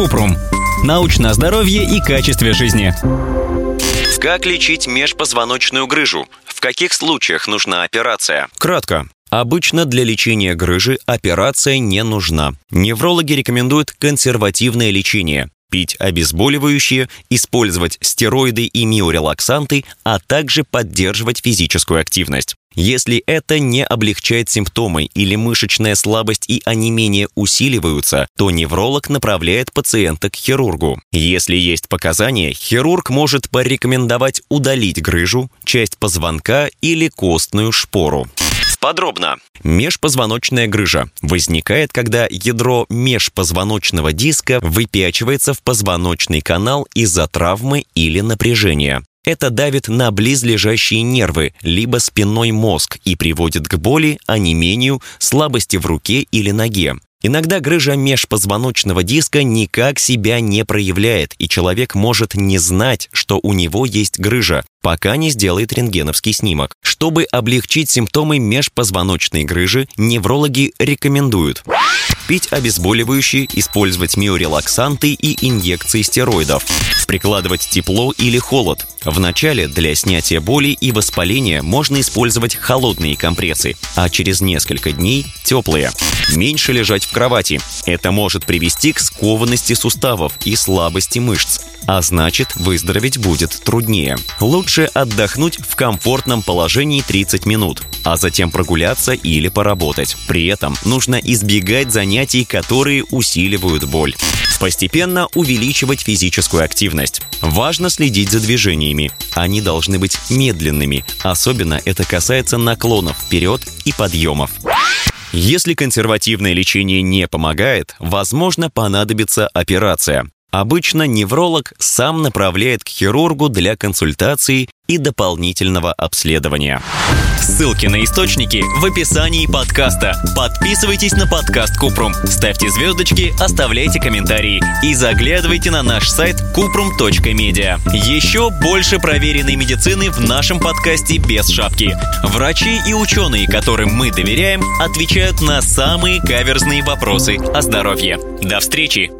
Купрум. Научное здоровье и качестве жизни. Как лечить межпозвоночную грыжу? В каких случаях нужна операция? Кратко. Обычно для лечения грыжи операция не нужна. Неврологи рекомендуют консервативное лечение пить обезболивающие, использовать стероиды и миорелаксанты, а также поддерживать физическую активность. Если это не облегчает симптомы или мышечная слабость и онемение усиливаются, то невролог направляет пациента к хирургу. Если есть показания, хирург может порекомендовать удалить грыжу, часть позвонка или костную шпору. Подробно. Межпозвоночная грыжа возникает, когда ядро межпозвоночного диска выпячивается в позвоночный канал из-за травмы или напряжения. Это давит на близлежащие нервы, либо спинной мозг и приводит к боли, онемению, слабости в руке или ноге. Иногда грыжа межпозвоночного диска никак себя не проявляет, и человек может не знать, что у него есть грыжа, пока не сделает рентгеновский снимок. Чтобы облегчить симптомы межпозвоночной грыжи, неврологи рекомендуют пить обезболивающие, использовать миорелаксанты и инъекции стероидов, прикладывать тепло или холод. Вначале для снятия боли и воспаления можно использовать холодные компрессы, а через несколько дней – теплые. Меньше лежать в кровати. Это может привести к скованности суставов и слабости мышц а значит выздороветь будет труднее. Лучше отдохнуть в комфортном положении 30 минут, а затем прогуляться или поработать. При этом нужно избегать занятий, которые усиливают боль. Постепенно увеличивать физическую активность. Важно следить за движениями. Они должны быть медленными. Особенно это касается наклонов вперед и подъемов. Если консервативное лечение не помогает, возможно понадобится операция. Обычно невролог сам направляет к хирургу для консультации и дополнительного обследования. Ссылки на источники в описании подкаста. Подписывайтесь на подкаст Купрум, ставьте звездочки, оставляйте комментарии и заглядывайте на наш сайт kuprum.media. Еще больше проверенной медицины в нашем подкасте без шапки. Врачи и ученые, которым мы доверяем, отвечают на самые каверзные вопросы о здоровье. До встречи!